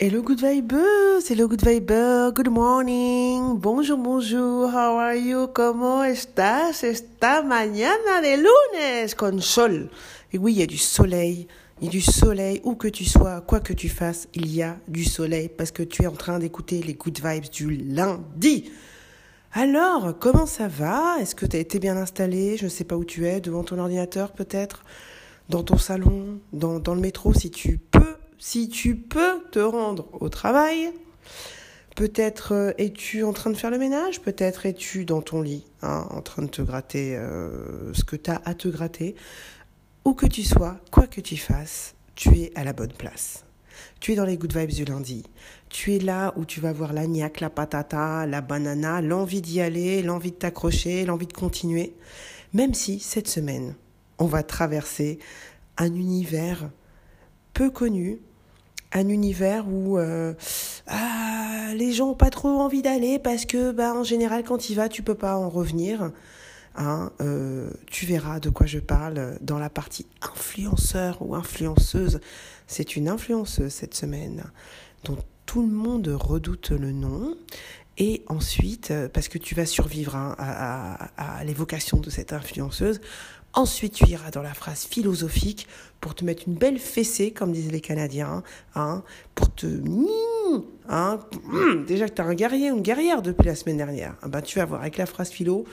Hello good vibers, hello good viber, good morning, bonjour, bonjour, how are you, ¿cómo estás esta mañana de lunes? Con sol? Et oui, il y a du soleil, il y a du soleil, où que tu sois, quoi que tu fasses, il y a du soleil parce que tu es en train d'écouter les good vibes du lundi. Alors, comment ça va? Est-ce que tu as été bien installé? Je ne sais pas où tu es, devant ton ordinateur peut-être, dans ton salon, dans, dans le métro si tu peux si tu peux te rendre au travail, peut-être euh, es-tu en train de faire le ménage, peut-être es-tu dans ton lit, hein, en train de te gratter euh, ce que tu as à te gratter. Où que tu sois, quoi que tu fasses, tu es à la bonne place. Tu es dans les good vibes du lundi. Tu es là où tu vas voir la niaque, la patata, la banana, l'envie d'y aller, l'envie de t'accrocher, l'envie de continuer. Même si cette semaine, on va traverser un univers peu connu, un univers où euh, ah, les gens ont pas trop envie d'aller parce que bah, en général quand il va tu peux pas en revenir. Hein, euh, tu verras de quoi je parle dans la partie influenceur ou influenceuse. C'est une influenceuse cette semaine dont tout le monde redoute le nom. Et ensuite, parce que tu vas survivre hein, à l'évocation de cette influenceuse, Ensuite, tu iras dans la phrase philosophique pour te mettre une belle fessée, comme disent les Canadiens, hein, pour te... Hein, déjà que tu as un guerrier ou une guerrière depuis la semaine dernière, ah ben, tu vas voir avec la phrase philo,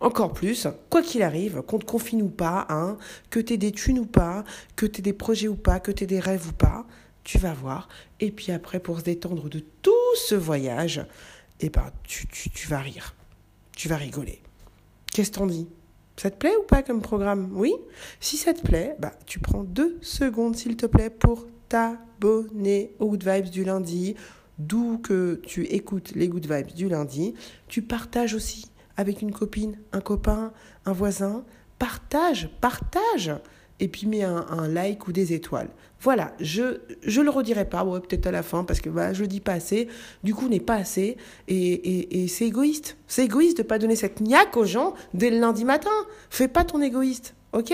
encore plus, quoi qu'il arrive, qu'on te confine ou pas, hein, que tu aies des thunes ou pas, que tu aies des projets ou pas, que tu aies des rêves ou pas, tu vas voir. Et puis après, pour se détendre de tout ce voyage, eh ben, tu, vas rire, tu vas rigoler. Qu'est-ce qu'on dit ça te plaît ou pas comme programme? Oui? Si ça te plaît, bah, tu prends deux secondes, s'il te plaît, pour t'abonner aux Good Vibes du lundi, d'où que tu écoutes les Good Vibes du lundi. Tu partages aussi avec une copine, un copain, un voisin. Partage, partage et puis mets un, like ou des étoiles. Voilà, je je le redirai pas, ouais, peut-être à la fin, parce que bah, je le dis pas assez, du coup n'est pas assez, et, et, c'est égoïste. C'est égoïste de pas donner cette niaque aux gens dès le lundi matin. Fais pas ton égoïste, ok?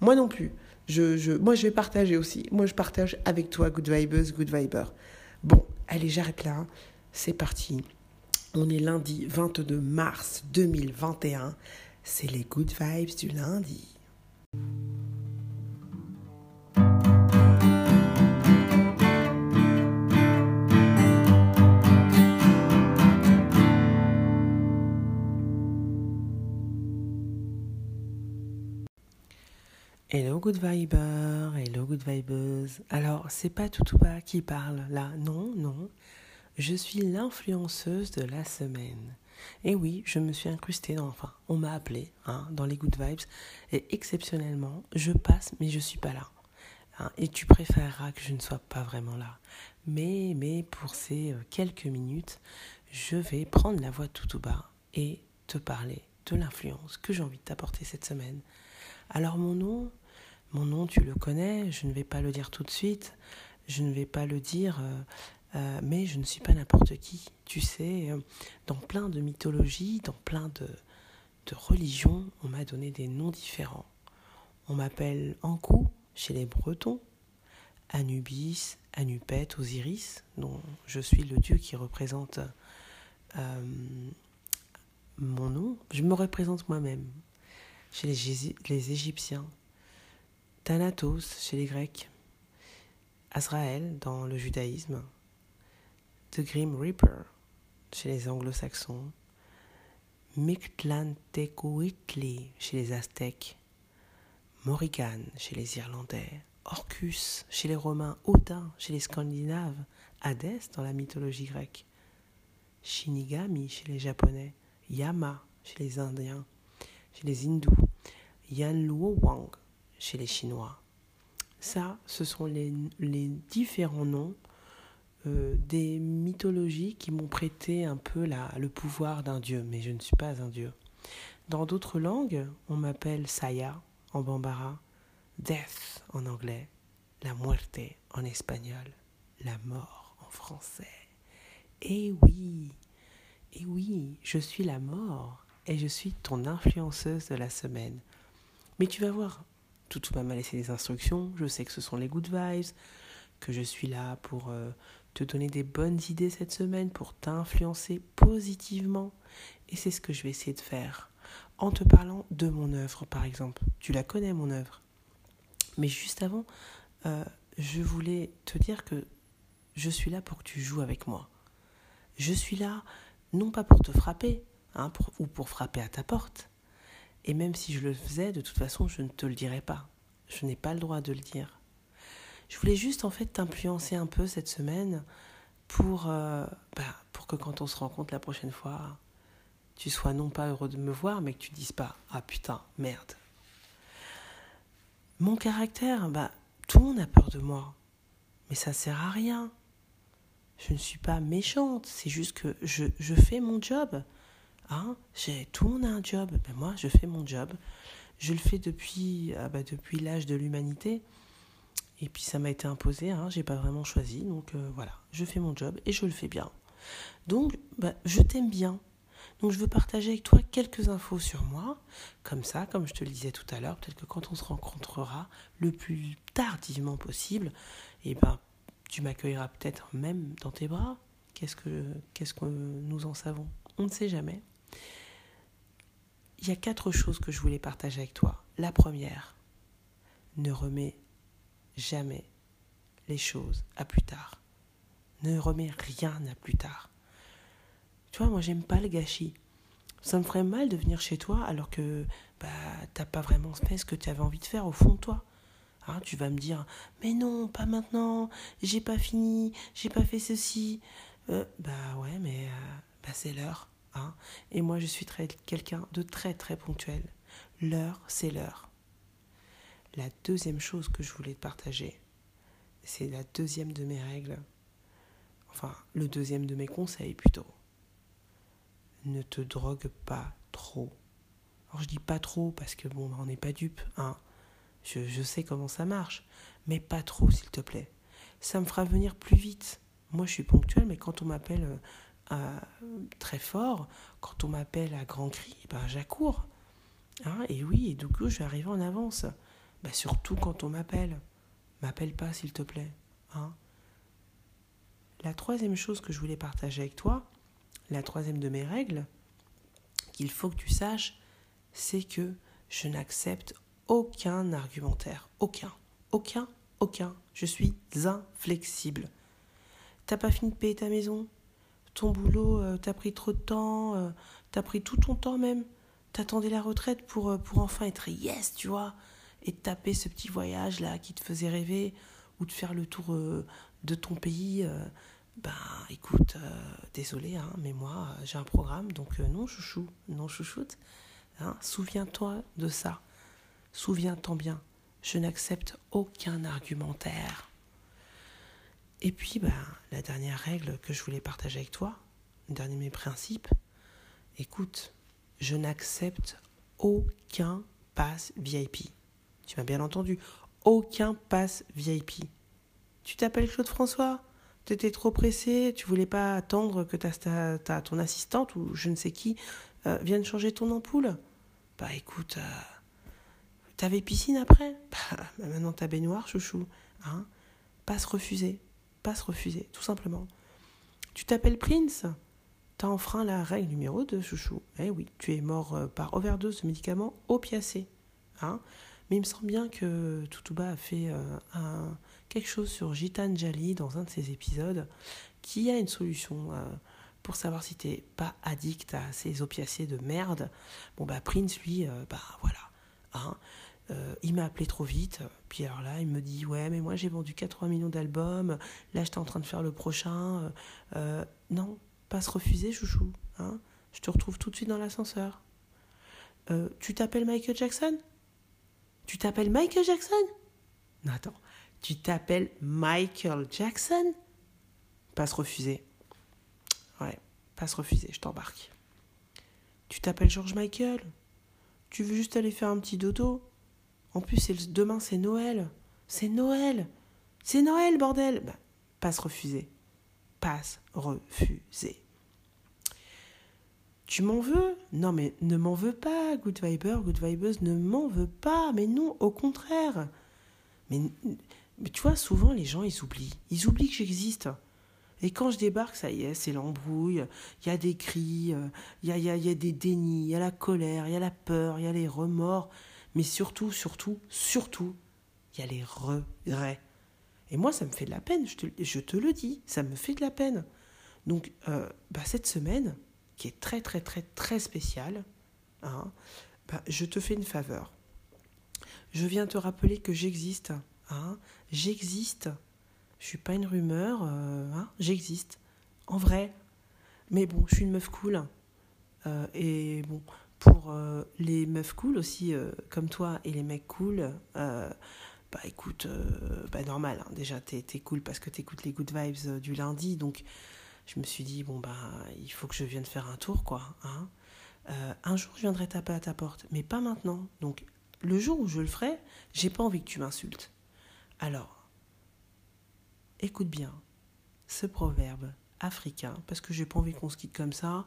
Moi non plus. Je, je, moi je vais partager aussi. Moi je partage avec toi, Good Vibers, Good Viber. Bon, allez, j'arrête là. C'est parti. On est lundi 22 mars 2021. C'est les Good Vibes du lundi. Hello good viber, hello good vibers. Alors, c'est pas Toutouba qui parle là, non, non. Je suis l'influenceuse de la semaine. Et oui, je me suis incrustée dans, enfin, on m'a appelé hein, dans les good vibes. Et exceptionnellement, je passe, mais je suis pas là. Hein, et tu préféreras que je ne sois pas vraiment là. Mais, mais pour ces euh, quelques minutes, je vais prendre la voix de Toutouba et te parler de l'influence que j'ai envie de t'apporter cette semaine. Alors mon nom, mon nom, tu le connais, je ne vais pas le dire tout de suite, je ne vais pas le dire, euh, euh, mais je ne suis pas n'importe qui. Tu sais, euh, dans plein de mythologies, dans plein de, de religions, on m'a donné des noms différents. On m'appelle Ankou chez les Bretons, Anubis, Anupet, Osiris, dont je suis le dieu qui représente mon nom. Je me représente moi-même chez les, les Égyptiens, Thanatos chez les Grecs, Azraël dans le judaïsme, The Grim Reaper chez les anglo-saxons, Mictlantecuhtli chez les Aztèques, Morrigan chez les Irlandais, Orcus chez les Romains, Odin chez les Scandinaves, Hadès dans la mythologie grecque, Shinigami chez les Japonais, Yama chez les Indiens, chez les Hindous, Yanluo Wang chez les Chinois. Ça, ce sont les, les différents noms euh, des mythologies qui m'ont prêté un peu la, le pouvoir d'un dieu, mais je ne suis pas un dieu. Dans d'autres langues, on m'appelle Saya en bambara, Death en anglais, la muerte en espagnol, la mort en français. Et oui, et oui, je suis la mort et je suis ton influenceuse de la semaine. Mais tu vas voir, tout m'a laissé des instructions, je sais que ce sont les good vibes, que je suis là pour euh, te donner des bonnes idées cette semaine, pour t'influencer positivement. Et c'est ce que je vais essayer de faire en te parlant de mon œuvre, par exemple. Tu la connais, mon œuvre. Mais juste avant, euh, je voulais te dire que je suis là pour que tu joues avec moi. Je suis là, non pas pour te frapper, hein, ou pour frapper à ta porte. Et même si je le faisais, de toute façon, je ne te le dirais pas. Je n'ai pas le droit de le dire. Je voulais juste en fait t'influencer un peu cette semaine pour, euh, bah, pour que quand on se rencontre la prochaine fois, tu sois non pas heureux de me voir, mais que tu dises pas Ah putain, merde. Mon caractère, bah, tout le monde a peur de moi. Mais ça sert à rien. Je ne suis pas méchante, c'est juste que je, je fais mon job. Tout le monde a un job. Ben moi, je fais mon job. Je le fais depuis, ah bah, depuis l'âge de l'humanité. Et puis ça m'a été imposé, hein, j'ai pas vraiment choisi. Donc euh, voilà, je fais mon job et je le fais bien. Donc bah, je t'aime bien. Donc je veux partager avec toi quelques infos sur moi. Comme ça, comme je te le disais tout à l'heure, peut-être que quand on se rencontrera le plus tardivement possible, et eh ben, tu m'accueilleras peut-être même dans tes bras. Qu'est-ce que, qu'est-ce que nous en savons? On ne sait jamais. Il y a quatre choses que je voulais partager avec toi. La première, ne remets jamais les choses à plus tard. Ne remets rien à plus tard. Tu vois, moi, j'aime pas le gâchis. Ça me ferait mal de venir chez toi alors que bah, t'as pas vraiment fait ce que tu avais envie de faire au fond de toi. Hein, tu vas me dire, mais non, pas maintenant, j'ai pas fini, j'ai pas fait ceci. Euh, bah ouais, mais euh, bah, c'est l'heure. Et moi, je suis quelqu'un de très très ponctuel. L'heure, c'est l'heure. La deuxième chose que je voulais te partager, c'est la deuxième de mes règles, enfin le deuxième de mes conseils plutôt. Ne te drogue pas trop. Alors je dis pas trop parce que bon, on n'est pas dupe, hein. Je, je sais comment ça marche, mais pas trop s'il te plaît. Ça me fera venir plus vite. Moi je suis ponctuel, mais quand on m'appelle euh, très fort, quand on m'appelle à grand cri, ben j'accours. Hein, et oui, et du coup je vais arriver en avance. Bah surtout quand on m'appelle. M'appelle pas, s'il te plaît. Hein la troisième chose que je voulais partager avec toi, la troisième de mes règles, qu'il faut que tu saches, c'est que je n'accepte aucun argumentaire. Aucun. Aucun. Aucun. Je suis inflexible. T'as pas fini de payer ta maison? Ton boulot, euh, t'as pris trop de temps euh, T'as pris tout ton temps même T'attendais la retraite pour, euh, pour enfin être yes, tu vois et taper ce petit voyage là qui te faisait rêver ou de faire le tour de ton pays, ben écoute, désolé, hein, mais moi j'ai un programme, donc non chouchou, non chouchoute. Hein, Souviens-toi de ça. Souviens-t'en bien. Je n'accepte aucun argumentaire. Et puis, ben, la dernière règle que je voulais partager avec toi, le dernier de mes principes, écoute, je n'accepte aucun pass VIP. Tu m'as bien entendu. Aucun passe VIP. Tu t'appelles Claude François Tu étais trop pressé, tu voulais pas attendre que ta, ta, ton assistante ou je ne sais qui euh, vienne changer ton ampoule? Bah écoute, euh, t'avais piscine après? Bah maintenant t'as baignoire, chouchou. Hein? Passe refusé. Passe refusé, tout simplement. Tu t'appelles Prince T'as enfreint la règle numéro 2, chouchou. Eh oui, tu es mort euh, par overdose de médicaments opiacés. Hein mais il me semble bien que Tutuba a fait euh, quelque chose sur Gitanjali dans un de ses épisodes qui a une solution euh, pour savoir si t'es pas addict à ces opiacés de merde. Bon bah Prince lui, bah voilà, hein, il m'a appelé trop vite. Puis alors là, il me dit ouais mais moi j'ai vendu 80 millions d'albums. Là j'étais en train de faire le prochain. non, pas se refuser chouchou. Hein. Je te retrouve tout de suite dans l'ascenseur. tu t'appelles Michael Jackson? Tu t'appelles Michael Jackson? Non, attends. Tu t'appelles Michael Jackson? Passe refusé. Ouais, passe refusé, je t'embarque. Tu t'appelles George Michael? Tu veux juste aller faire un petit dodo? En plus, demain, c'est Noël. C'est Noël C'est Noël, bordel bah, Passe refusé. Passe refusé. Tu m'en veux? Non, mais ne m'en veux pas, Good Viber, Good Vibers, ne m'en veux pas. Mais non, au contraire. Mais, mais tu vois, souvent, les gens, ils oublient. Ils oublient que j'existe. Et quand je débarque, ça y est, c'est l'embrouille. Il y a des cris, euh, il y a, y, a, y a des dénis, il y a la colère, il y a la peur, il y a les remords. Mais surtout, surtout, surtout, il y a les regrets. Et moi, ça me fait de la peine, je te, le dis, ça me fait de la peine. Donc, euh, bah, cette semaine, qui est très très très très spécial, hein, bah, je te fais une faveur. Je viens te rappeler que j'existe. Hein, j'existe. Je suis pas une rumeur. Euh, hein, j'existe. En vrai. Mais bon, je suis une meuf cool. Euh, et bon, pour euh, les meufs cool aussi, comme toi, et les mecs cool, bah écoute, bah normal. Hein, déjà, t'es es cool parce que t'écoutes les good vibes du lundi. Donc, je me suis dit, bon, bah, il faut que je vienne faire un tour, quoi. Hein. Euh, un jour, je viendrai taper à ta porte, mais pas maintenant. Donc, le jour où je le ferai, j'ai pas envie que tu m'insultes. Alors, écoute bien ce proverbe africain, parce que j'ai pas envie qu'on se quitte comme ça.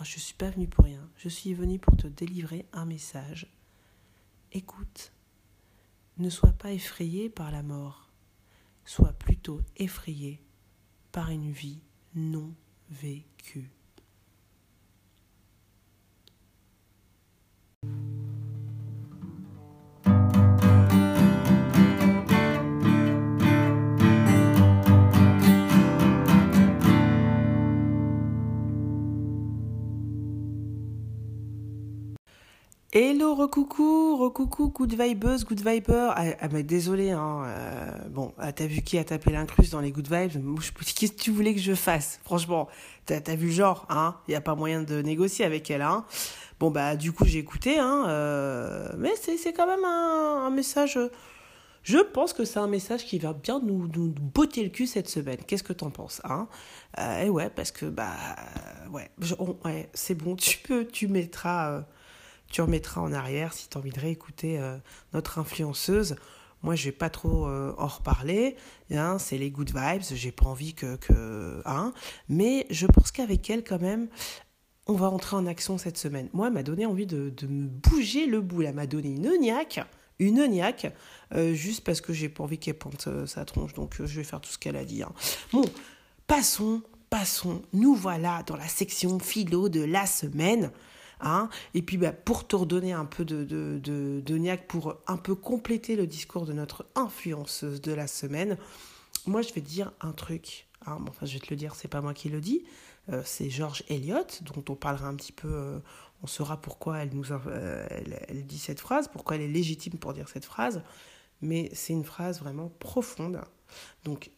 Je je suis pas venu pour rien. Je suis venu pour te délivrer un message. Écoute, ne sois pas effrayé par la mort, sois plutôt effrayé par une vie non vécu. Recoucou, recoucou, good vibeuse, good viber. Ah, ah bah, désolé, hein. Euh, bon, ah, t'as vu qui a tapé l'incruste dans les good vibes? Qu'est-ce que tu voulais que je fasse? Franchement, t'as as vu le genre, hein? Il y a pas moyen de négocier avec elle, hein Bon bah du coup j'ai écouté, hein. Euh, mais c'est quand même un, message. Je pense que c'est un message qui va bien nous, nous botter le cul cette semaine. Qu'est-ce que t'en penses, hein? Euh, Et ouais, parce que bah ouais, ouais c'est bon. Tu peux, tu mettras tu remettras en arrière si tu as envie de réécouter euh, notre influenceuse. Moi, je vais pas trop euh, en reparler. Hein, c'est les good vibes. J'ai pas envie que, que hein. Mais je pense qu'avec elle, quand même, on va entrer en action cette semaine. Moi, elle m'a donné envie de, me bouger le bout. Elle m'a donné une niaque, une niaque, euh, juste parce que j'ai pas envie qu'elle pente sa tronche. Donc, je vais faire tout ce qu'elle a dit. Hein. Bon, passons, passons. Nous voilà dans la section philo de la semaine. Hein. et puis bah, pour te redonner un peu de, de, de, pour un peu compléter le discours de notre influenceuse de la semaine, moi je vais te dire un truc. Hein. enfin, je vais te le dire, c'est pas moi qui le dis, euh, c'est George Eliot, dont on parlera un petit peu, euh, on saura pourquoi elle, nous, euh, elle, dit cette phrase, pourquoi elle est légitime pour dire cette phrase, mais c'est une phrase vraiment profonde. Donc,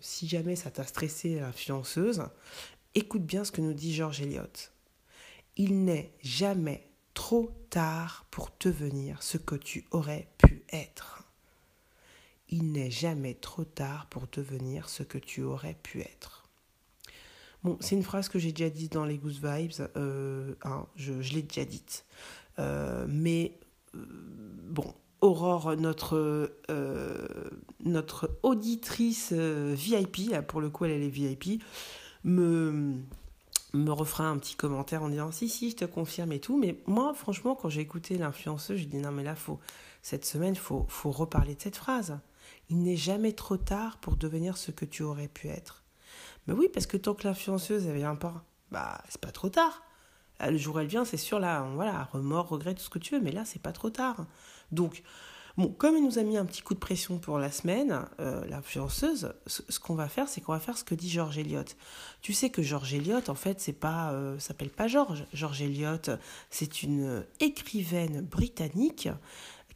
si jamais ça t'a stressé, influenceuse, écoute bien ce que nous dit George Eliot il n'est jamais trop tard pour devenir ce que tu aurais pu être. Il n'est jamais trop tard pour devenir ce que tu aurais pu être. Bon, c'est une phrase que j'ai déjà dite dans les Goose Vibes, euh, hein, je, l'ai déjà dite. Euh, mais euh, bon, Aurore, notre, notre auditrice VIP, pour le coup elle est VIP, me, me refera un petit commentaire en disant si si je te confirme et tout. Mais moi franchement quand j'ai écouté l'influenceuse je dis non mais là faut cette semaine faut faut reparler de cette phrase. Il n'est jamais trop tard pour devenir ce que tu aurais pu être. Mais oui parce que tant que l'influenceuse elle vient pas bah c'est pas trop tard. Le jour où elle vient c'est sûr là voilà remords regret tout ce que tu veux mais là c'est pas trop tard. Donc Comme il nous a mis un petit coup de pression pour la semaine, euh, l'influenceuse, ce, qu'on va faire, c'est qu'on va faire ce que dit George Eliot. Tu sais que George Eliot, en fait, c'est pas, euh, s'appelle pas George. George Eliot, c'est une écrivaine britannique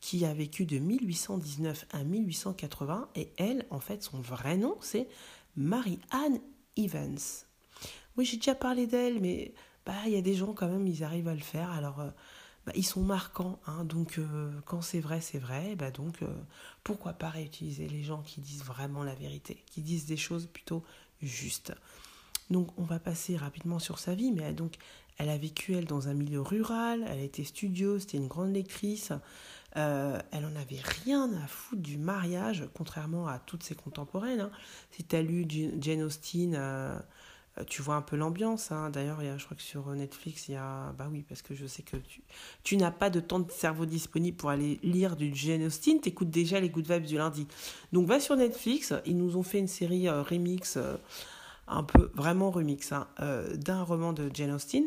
qui a vécu de 1819 à 1880 et elle, en fait, son vrai nom, c'est Mary-Anne Evans. Oui, j'ai déjà parlé d'elle, mais bah il y a des gens quand même, ils arrivent à le faire. Alors euh, bah, ils sont marquants. Hein, donc, euh, quand c'est vrai, c'est vrai. Bah, donc, euh, pourquoi pas réutiliser les gens qui disent vraiment la vérité, qui disent des choses plutôt juste. Donc on va passer rapidement sur sa vie, mais elle, donc elle a vécu elle dans un milieu rural, elle été studieuse, c'était une grande lectrice, euh, elle en avait rien à foutre du mariage, contrairement à toutes ses contemporaines. Hein. Si tu as lu Jane Austen, tu vois un peu l'ambiance. Hein. D'ailleurs, je crois que sur Netflix, il y a. Bah oui, parce que je sais que tu, tu n'as pas de temps de cerveau disponible pour aller lire du Jane Austen. Tu écoutes déjà les Good Vibes du lundi. Donc va sur Netflix. Ils nous ont fait une série euh, remix, euh, un peu vraiment remix, hein, euh, d'un roman de Jane Austen.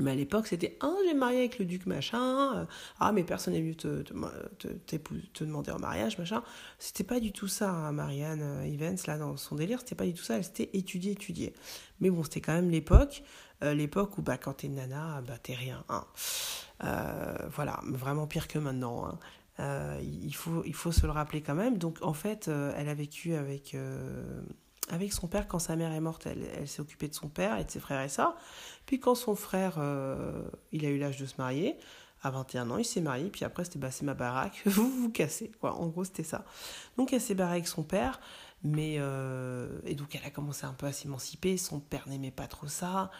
Mais à l'époque, c'était Ah, j'ai marié avec le duc, machin. Euh, ah, mais personne n'est venu te, te, te, demander en mariage, machin. C'était pas du tout ça, hein, Marianne euh, Evans, là, dans son délire. C'était pas du tout ça. Elle s'était étudiée, étudiée. Mais bon, c'était quand même l'époque. Euh, l'époque où, bah, quand t'es nana, bah, t'es rien. Hein. voilà, vraiment pire que maintenant. Hein. il, faut, il faut se le rappeler quand même. Donc, en fait, elle a vécu avec avec son père quand sa mère est morte. Elle, s'est occupée de son père et de ses frères et sœurs. Puis quand son frère, euh, il a eu l'âge de se marier, à 21 ans, il s'est marié. Puis après, c'était bah, c'est ma baraque, vous vous cassez. Quoi. En gros, c'était ça. Donc elle s'est barrée avec son père. Mais, euh, et donc elle a commencé un peu à s'émanciper. Son père n'aimait pas trop ça.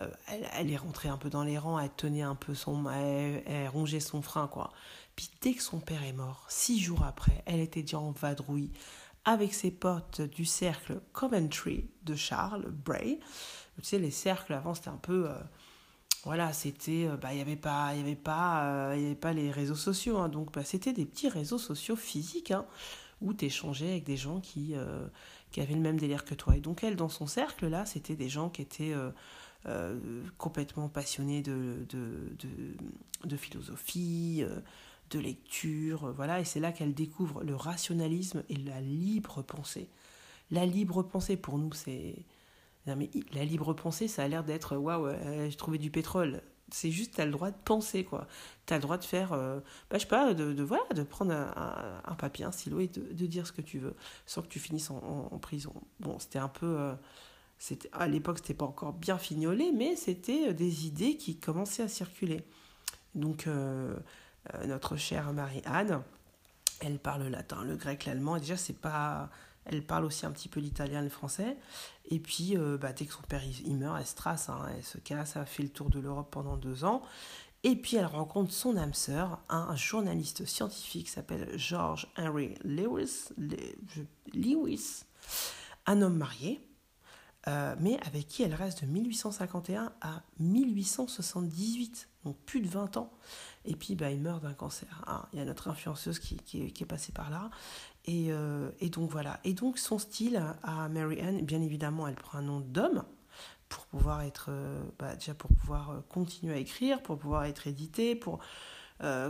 Euh, elle, est rentrée un peu dans les rangs, elle tenait un peu son... Elle, elle rongeait son frein, quoi. Puis dès que son père est mort, six jours après, elle était déjà en vadrouille avec ses potes du cercle Coventry de Charles Bray. Tu sais, les cercles avant, c'était un peu. Euh, voilà, c'était. Euh, bah, il n'y avait, pas, y avait, pas, euh, avait pas les réseaux sociaux. Hein, donc, bah, c'était des petits réseaux sociaux physiques hein, où tu échangeais avec des gens qui, qui avaient le même délire que toi. Et donc, elle, dans son cercle, là, c'était des gens qui étaient. complètement passionnés de, de, de philosophie, de lecture, euh, voilà, et c'est là qu'elle découvre le rationalisme et la libre pensée. La libre pensée, pour nous, c'est... mais la libre pensée, ça a l'air d'être, waouh, euh, j'ai trouvé du pétrole. C'est juste, tu as le droit de penser, quoi. Tu as le droit de faire, euh, bah, je sais pas, de, voilà, de prendre un, papier, un stylo et de, dire ce que tu veux, sans que tu finisses en, prison. Bon, c'était un peu... à l'époque, c'était pas encore bien fignolé, mais c'était des idées qui commençaient à circuler. Donc, euh, notre chère Marie-Anne, elle parle latin, le grec, l'allemand. Et déjà, c'est pas. Elle parle aussi un petit peu l'italien et le français. Et puis, euh, bah, dès que son père il, meurt, elle se trace, hein, elle se casse, elle fait le tour de l'Europe pendant deux ans. Et puis, elle rencontre son âme sœur, un journaliste scientifique qui s'appelle George Henry Lewis, Lewis, un homme marié, euh, mais avec qui elle reste de 1851 à 1878, donc plus de 20 ans. Et puis, bah, il meurt d'un cancer. Hein. Il y a notre influenceuse qui, qui, est, passée par là. Et, euh, et, donc, voilà. Et donc, son style à Mary Ann, bien évidemment, elle prend un nom d'homme pour pouvoir être, euh, bah, déjà pour pouvoir euh, continuer à écrire, pour pouvoir être édité, pour,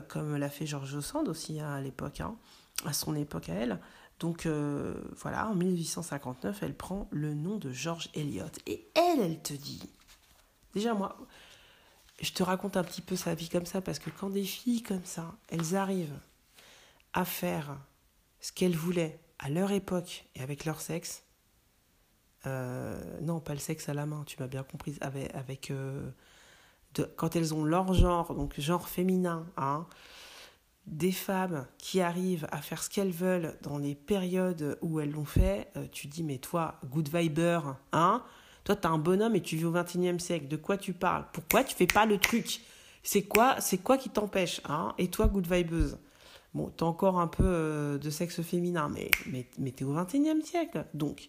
comme l'a fait George Sand aussi hein, à l'époque, hein, à son époque à elle. Donc voilà, en 1859, elle prend le nom de George Eliot. Et elle, elle te dit, déjà moi, je te raconte un petit peu sa vie comme ça parce que quand des filles comme ça, elles arrivent à faire ce qu'elles voulaient à leur époque et avec leur sexe, euh, non, pas le sexe à la main, tu m'as bien compris, avec, euh, quand elles ont leur genre, donc genre féminin, hein, des femmes qui arrivent à faire ce qu'elles veulent dans les périodes où elles l'ont fait, euh, tu dis, mais toi, good viber, hein, toi, tu un bonhomme et tu vis au 21e siècle. De quoi tu parles? Pourquoi tu fais pas le truc? C'est quoi, c'est quoi qui t'empêche hein? Et toi, good vibeuse Bon, t'as encore un peu euh, de sexe féminin, mais, mais, mais t'es au 21e siècle. Donc,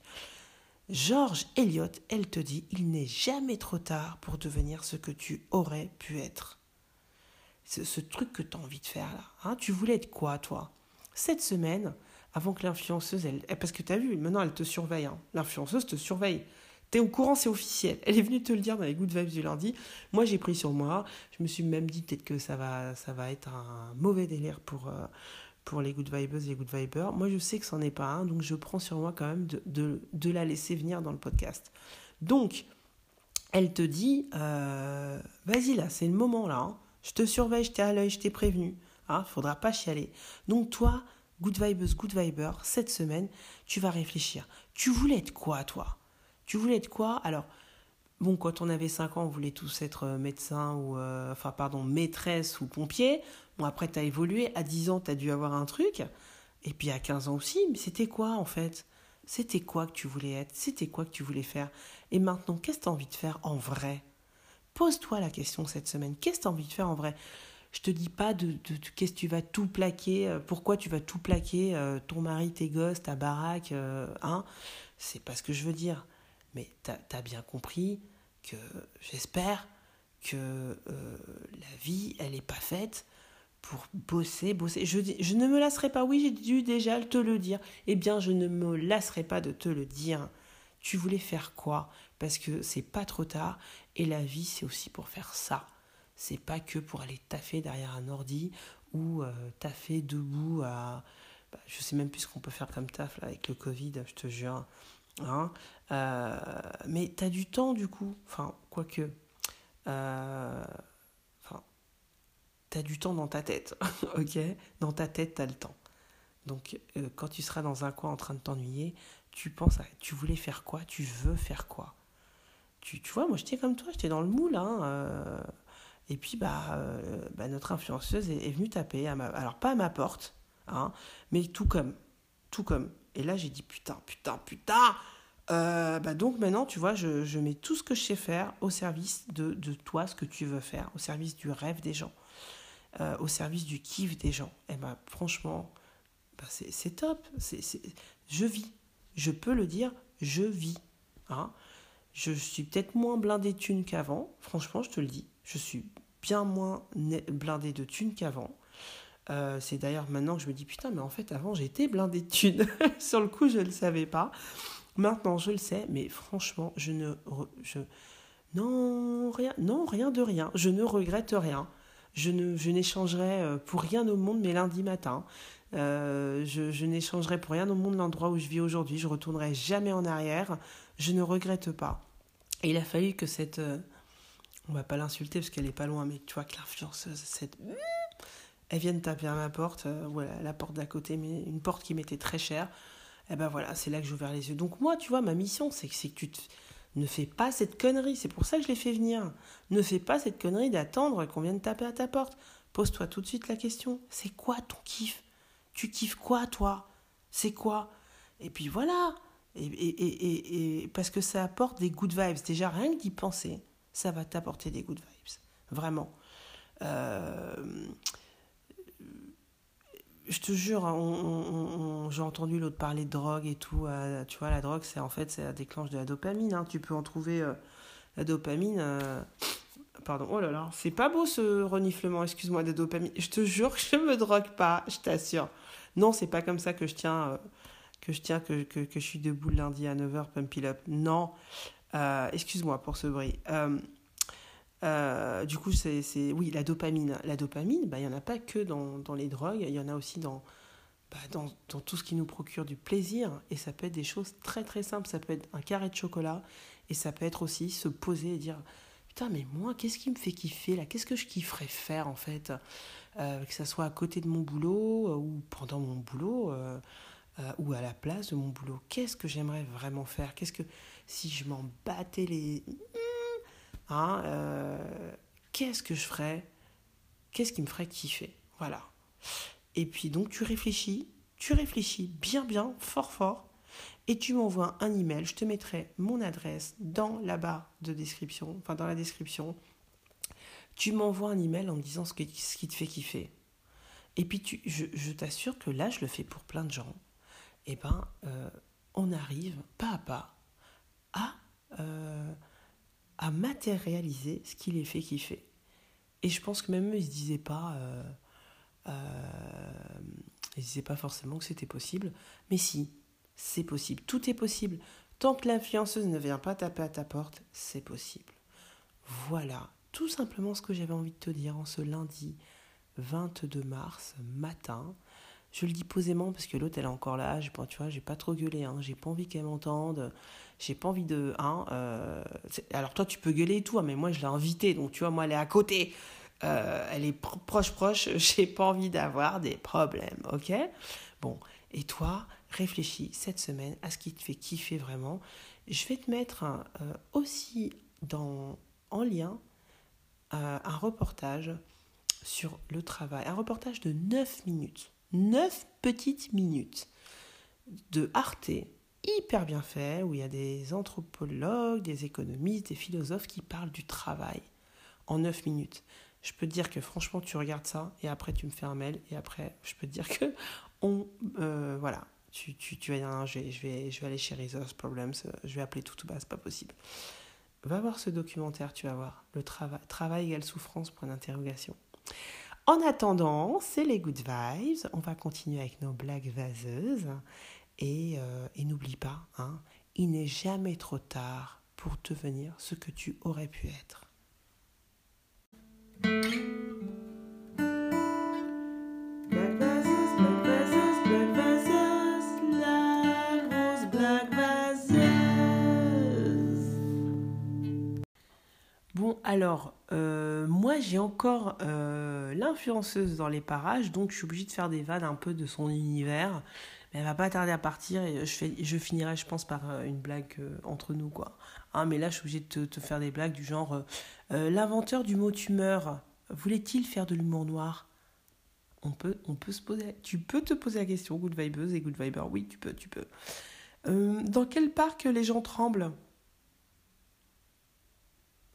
George Eliot, elle te dit il n'est jamais trop tard pour devenir ce que tu aurais pu être. Ce, ce truc que tu as envie de faire là. Hein? Tu voulais être quoi, toi? Cette semaine, avant que l'influenceuse, elle, parce que tu as vu, maintenant elle te surveille. Hein. L'influenceuse te surveille. T'es au courant, c'est officiel. Elle est venue te le dire dans les Good Vibes du lundi. Moi, j'ai pris sur moi. Je me suis même dit peut-être que ça va, ça va être un mauvais délire pour, euh, pour les Good Vibes et les Good Vibers. Moi, je sais que c'en est pas un, donc je prends sur moi quand même de, de, la laisser venir dans le podcast. Donc, elle te dit, euh, vas-y là, c'est le moment là. Hein. Je te surveille, je t'ai à l'œil, je t'ai prévenu. Hein, faudra pas chialer. Donc toi, Good Vibes, Good Viber, cette semaine, tu vas réfléchir. Tu voulais être quoi, toi? Tu voulais être quoi? Alors, bon, quand on avait 5 ans, on voulait tous être euh, médecin ou, euh, enfin, pardon, maîtresse ou pompier. Bon, après, tu as évolué. À 10 ans, tu as dû avoir un truc. Et puis à 15 ans aussi, mais c'était quoi en fait? C'était quoi que tu voulais être? C'était quoi que tu voulais faire? Et maintenant, qu'est-ce que tu envie de faire en vrai? Pose-toi la question cette semaine. Qu'est-ce que tu envie de faire en vrai? Je te dis pas de, qu'est-ce que tu vas tout plaquer, euh, pourquoi tu vas tout plaquer, ton mari, tes gosses, ta baraque, hein? C'est pas ce que je veux dire. Mais tu as, bien compris que j'espère que la vie, elle n'est pas faite pour bosser, bosser. Je, je ne me lasserai pas, oui, j'ai dû déjà te le dire. Eh bien, je ne me lasserai pas de te le dire. Tu voulais faire quoi? Parce que c'est pas trop tard et la vie, c'est aussi pour faire ça. C'est pas que pour aller taffer derrière un ordi ou euh, taffer debout à. Bah, je sais même plus ce qu'on peut faire comme taf là, avec le Covid, je te jure. Hein euh, mais t'as du temps du coup. Enfin, quoique. Euh, tu as du temps dans ta tête, ok? Dans ta tête, tu le temps. Donc, euh, quand tu seras dans un coin en train de t'ennuyer, tu penses à tu voulais faire quoi? Tu veux faire quoi? Tu, tu vois, moi, j'étais comme toi, j'étais dans le moule. Hein, euh, et puis, bah, bah, notre influenceuse est, venue taper, à ma, alors pas à ma porte, hein, mais tout comme. Tout comme. Et là, j'ai dit putain, putain, putain bah donc maintenant, tu vois, je, mets tout ce que je sais faire au service de, toi, ce que tu veux faire, au service du rêve des gens. Euh, au service du kiff des gens. Et ben franchement, bah, c'est top. je vis. Je peux le dire, je vis. Hein. Je suis peut-être moins blindé de thunes qu'avant. Franchement, je te le dis. Je suis bien moins blindé de thunes qu'avant. Euh, c'est d'ailleurs maintenant que je me dis putain, mais en fait, avant, j'étais blindé de thunes. Sur le coup, je ne le savais pas. Maintenant, je le sais, mais franchement, je ne. Je, non, rien, non, rien de rien. Je ne regrette rien. Je, ne, je n'échangerai euh, pour rien au monde mes lundis matins. Euh, je, je n'échangerai pour rien au monde l'endroit où je vis aujourd'hui. Je retournerai jamais en arrière. Je ne regrette pas. Et il a fallu que cette. Euh, on va pas l'insulter parce qu'elle est pas loin, mais tu vois que l'influenceuse, cette. Elle vient de taper à ma porte, voilà, la porte d'à côté, mais une porte qui m'était très chère. Et ben voilà, c'est là que j'ai ouvert les yeux. Donc moi, tu vois, ma mission, c'est que, que tu ne fais pas cette connerie, c'est pour ça que je l'ai fait venir. Ne fais pas cette connerie d'attendre qu'on vienne taper à ta porte. Pose-toi tout de suite la question. C'est quoi ton kiff? Tu kiffes quoi, toi? C'est quoi? Et puis voilà. Et, parce que ça apporte des good vibes. Déjà, rien que d'y penser, ça va t'apporter des good vibes. Vraiment. Euh, je te jure, hein, j'ai entendu l'autre parler de drogue et tout. Euh, tu vois, la drogue, c'est en fait, ça déclenche de la dopamine. Hein. Tu peux en trouver euh, la dopamine. Euh, pardon, oh là là, c'est pas beau ce reniflement, excuse-moi, de dopamine. Je te jure que je me drogue pas, je t'assure. Non, c'est pas comme ça que je tiens, que je tiens, que, que, je suis debout lundi à 9h, pump up. Non, excuse-moi pour ce bruit. Euh, du coup, c'est, oui, la dopamine. La dopamine, bah, il n'y en a pas que dans, dans, les drogues, il y en a aussi dans, bah, dans, dans, tout ce qui nous procure du plaisir. Et ça peut être des choses très très simples. Ça peut être un carré de chocolat et ça peut être aussi se poser et dire Putain, mais moi, qu'est-ce qui me fait kiffer là? Qu'est-ce que je kifferais faire en fait? Euh, Que ça soit à côté de mon boulot euh, ou pendant mon boulot ou à la place de mon boulot. Qu'est-ce que j'aimerais vraiment faire? Qu'est-ce que si je m'en battais les Hein, euh, qu'est-ce que je ferais? Qu'est-ce qui me ferait kiffer? Voilà. Et puis donc tu réfléchis, tu réfléchis bien bien, fort fort, et tu m'envoies un email. Je te mettrai mon adresse dans la barre de description, enfin dans la description. Tu m'envoies un email en me disant ce, qui te fait kiffer. Et puis tu, je, t'assure que là, je le fais pour plein de gens. Et eh ben, euh, on arrive pas à pas à euh, à matérialiser ce qui les fait kiffer. Et je pense que même eux, ils se disaient pas, euh, euh, ils disaient pas forcément que c'était possible, mais si, c'est possible, tout est possible. Tant que l'influenceuse ne vient pas taper à ta porte, c'est possible. Voilà, tout simplement ce que j'avais envie de te dire en ce lundi 22 mars matin. Je le dis posément parce que l'autre elle est encore là, j'ai pas, tu vois, j'ai pas trop gueulé, hein, j'ai pas envie qu'elle m'entende. J'ai pas envie de. Hein, euh, alors toi, tu peux gueuler et tout, hein, mais moi, je l'ai invitée, donc tu vois, moi, elle est à côté. Euh, elle est proche, proche, j'ai pas envie d'avoir des problèmes, ok? Bon, et toi, réfléchis cette semaine à ce qui te fait kiffer vraiment. Je vais te mettre euh, aussi dans, en lien un reportage sur le travail, un reportage de 9 minutes, 9 petites minutes de Arte hyper bien fait, où il y a des anthropologues, des économistes, des philosophes qui parlent du travail en 9 minutes. Je peux te dire que franchement, tu regardes ça et après tu me fais un mail et après, je peux te dire que on, euh, voilà, tu, tu, tu vas dire, je vais, je, vais, je vais aller chez Resource Problems, je vais appeler tout tout bas, c'est pas possible. Va voir ce documentaire, tu vas voir. Le travail, travail égale souffrance, point d'interrogation. En attendant, c'est les good vibes. On va continuer avec nos blagues vaseuses. Et, euh, n'oublie pas, hein, il n'est jamais trop tard pour devenir ce que tu aurais pu être. Bon, alors, euh, moi j'ai encore euh, l'influenceuse dans les parages, donc je suis obligée de faire des vannes un peu de son univers. Mais elle va pas tarder à partir et je, finirai, je pense, par euh, une blague entre nous, quoi. Hein, mais là, je suis obligée de te, te faire des blagues du genre L'inventeur du mot tumeur voulait-il faire de l'humour noir? On peut, on peut se poser, tu peux te poser la question, good vibeuse et good viber, oui, tu peux, tu peux. dans quel parc les gens tremblent?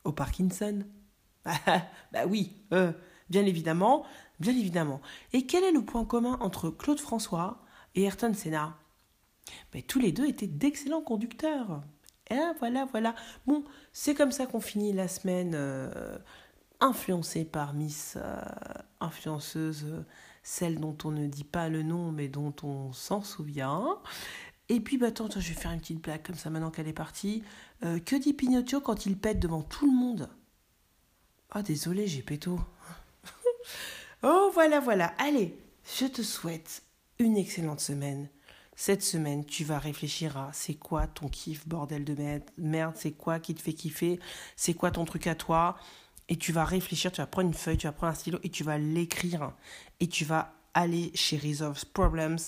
Au Parkinson Bah oui, euh, bien évidemment, bien évidemment. Et quel est le point commun entre Claude François et Ayrton Senna? Ben, Tous les deux étaient d'excellents conducteurs. Et voilà, voilà. Bon, c'est comme ça qu'on finit la semaine euh, influencée par Miss euh, influenceuse, celle dont on ne dit pas le nom mais dont on s'en souvient. Et puis, bah, attends, je vais faire une petite blague comme ça maintenant qu'elle est partie. Que dit Pinocchio quand il pète devant tout le monde? Ah, désolé, j'ai péto. oh, voilà, voilà. Allez, je te souhaite une excellente semaine. Cette semaine, tu vas réfléchir à c'est quoi ton kiff, bordel de merde, c'est quoi qui te fait kiffer, c'est quoi ton truc à toi? Et tu vas réfléchir, tu vas prendre une feuille, tu vas prendre un stylo et tu vas l'écrire. Et tu vas aller chez Resolve Problems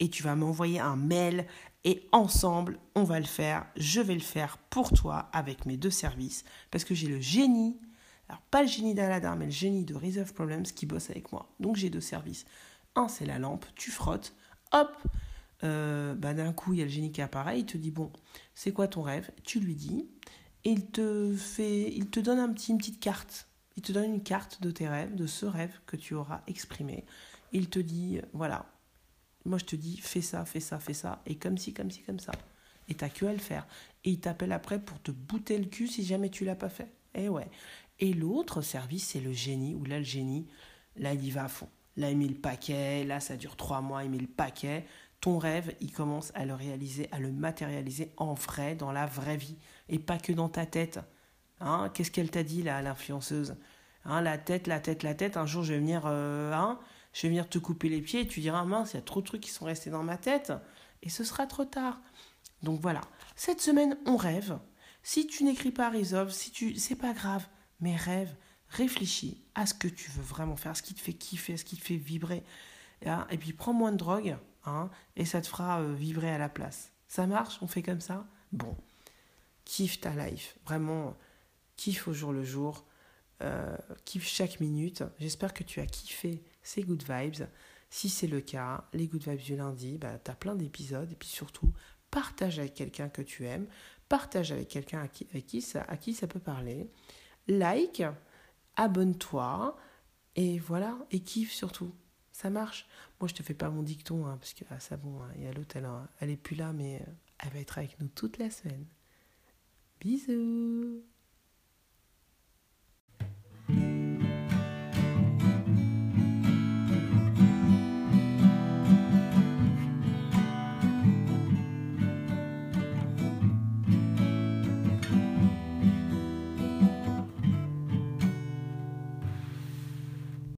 et tu vas m'envoyer un mail et ensemble, on va le faire. Je vais le faire pour toi avec mes deux services parce que j'ai le génie, alors pas le génie d'Aladin, mais le génie de Resolve Problems qui bosse avec moi. Donc j'ai deux services. Un, c'est la lampe, tu frottes, hop, euh, bah, d'un coup, il y a le génie qui apparaît, il te dit Bon, c'est quoi ton rêve? Tu lui dis, et il te, fait, il te donne une petite carte. Il te donne une carte de tes rêves, de ce rêve que tu auras exprimé. Il te dit Voilà, moi, je te dis, fais ça, fais ça, fais ça, et comme ci, comme ci, comme ça. Et t'as que à le faire. Et il t'appelle après pour te bouter le cul si jamais tu l'as pas fait. Eh ouais. Et l'autre service, c'est le génie, où là, le génie, là, il y va à fond. Là, il met le paquet, là, ça dure trois mois, il met le paquet. Ton rêve, il commence à le réaliser, à le matérialiser en vrai, dans la vraie vie, et pas que dans ta tête. Hein Qu'est-ce qu'elle t'a dit, là, l'influenceuse? Hein, La tête, la tête, la tête, un jour, je vais venir... Euh, hein je vais venir te couper les pieds et tu diras mince, il y a trop de trucs qui sont restés dans ma tête et ce sera trop tard. Donc voilà, cette semaine on rêve. Si tu n'écris pas Resolve, si tu c'est pas grave, mais rêve, réfléchis à ce que tu veux vraiment faire, ce qui te fait kiffer, ce qui te fait vibrer. Hein, et puis prends moins de drogue hein, et ça te fera euh, vibrer à la place. Ça marche? On fait comme ça? Bon. Kiffe ta life. Vraiment, kiffe au jour le jour. Euh, kiffe chaque minute. J'espère que tu as kiffé ces good vibes. Si c'est le cas, les good vibes du lundi, bah, tu as plein d'épisodes. Et puis surtout, partage avec quelqu'un que tu aimes. Partage avec quelqu'un à qui, qui, ça, à qui ça peut parler. Like, abonne-toi. Et voilà, et kiffe surtout. Ça marche. Moi, je te fais pas mon dicton, hein, parce que ah, ça bon, il y a l'autre, elle, elle plus là, mais euh, elle va être avec nous toute la semaine. Bisous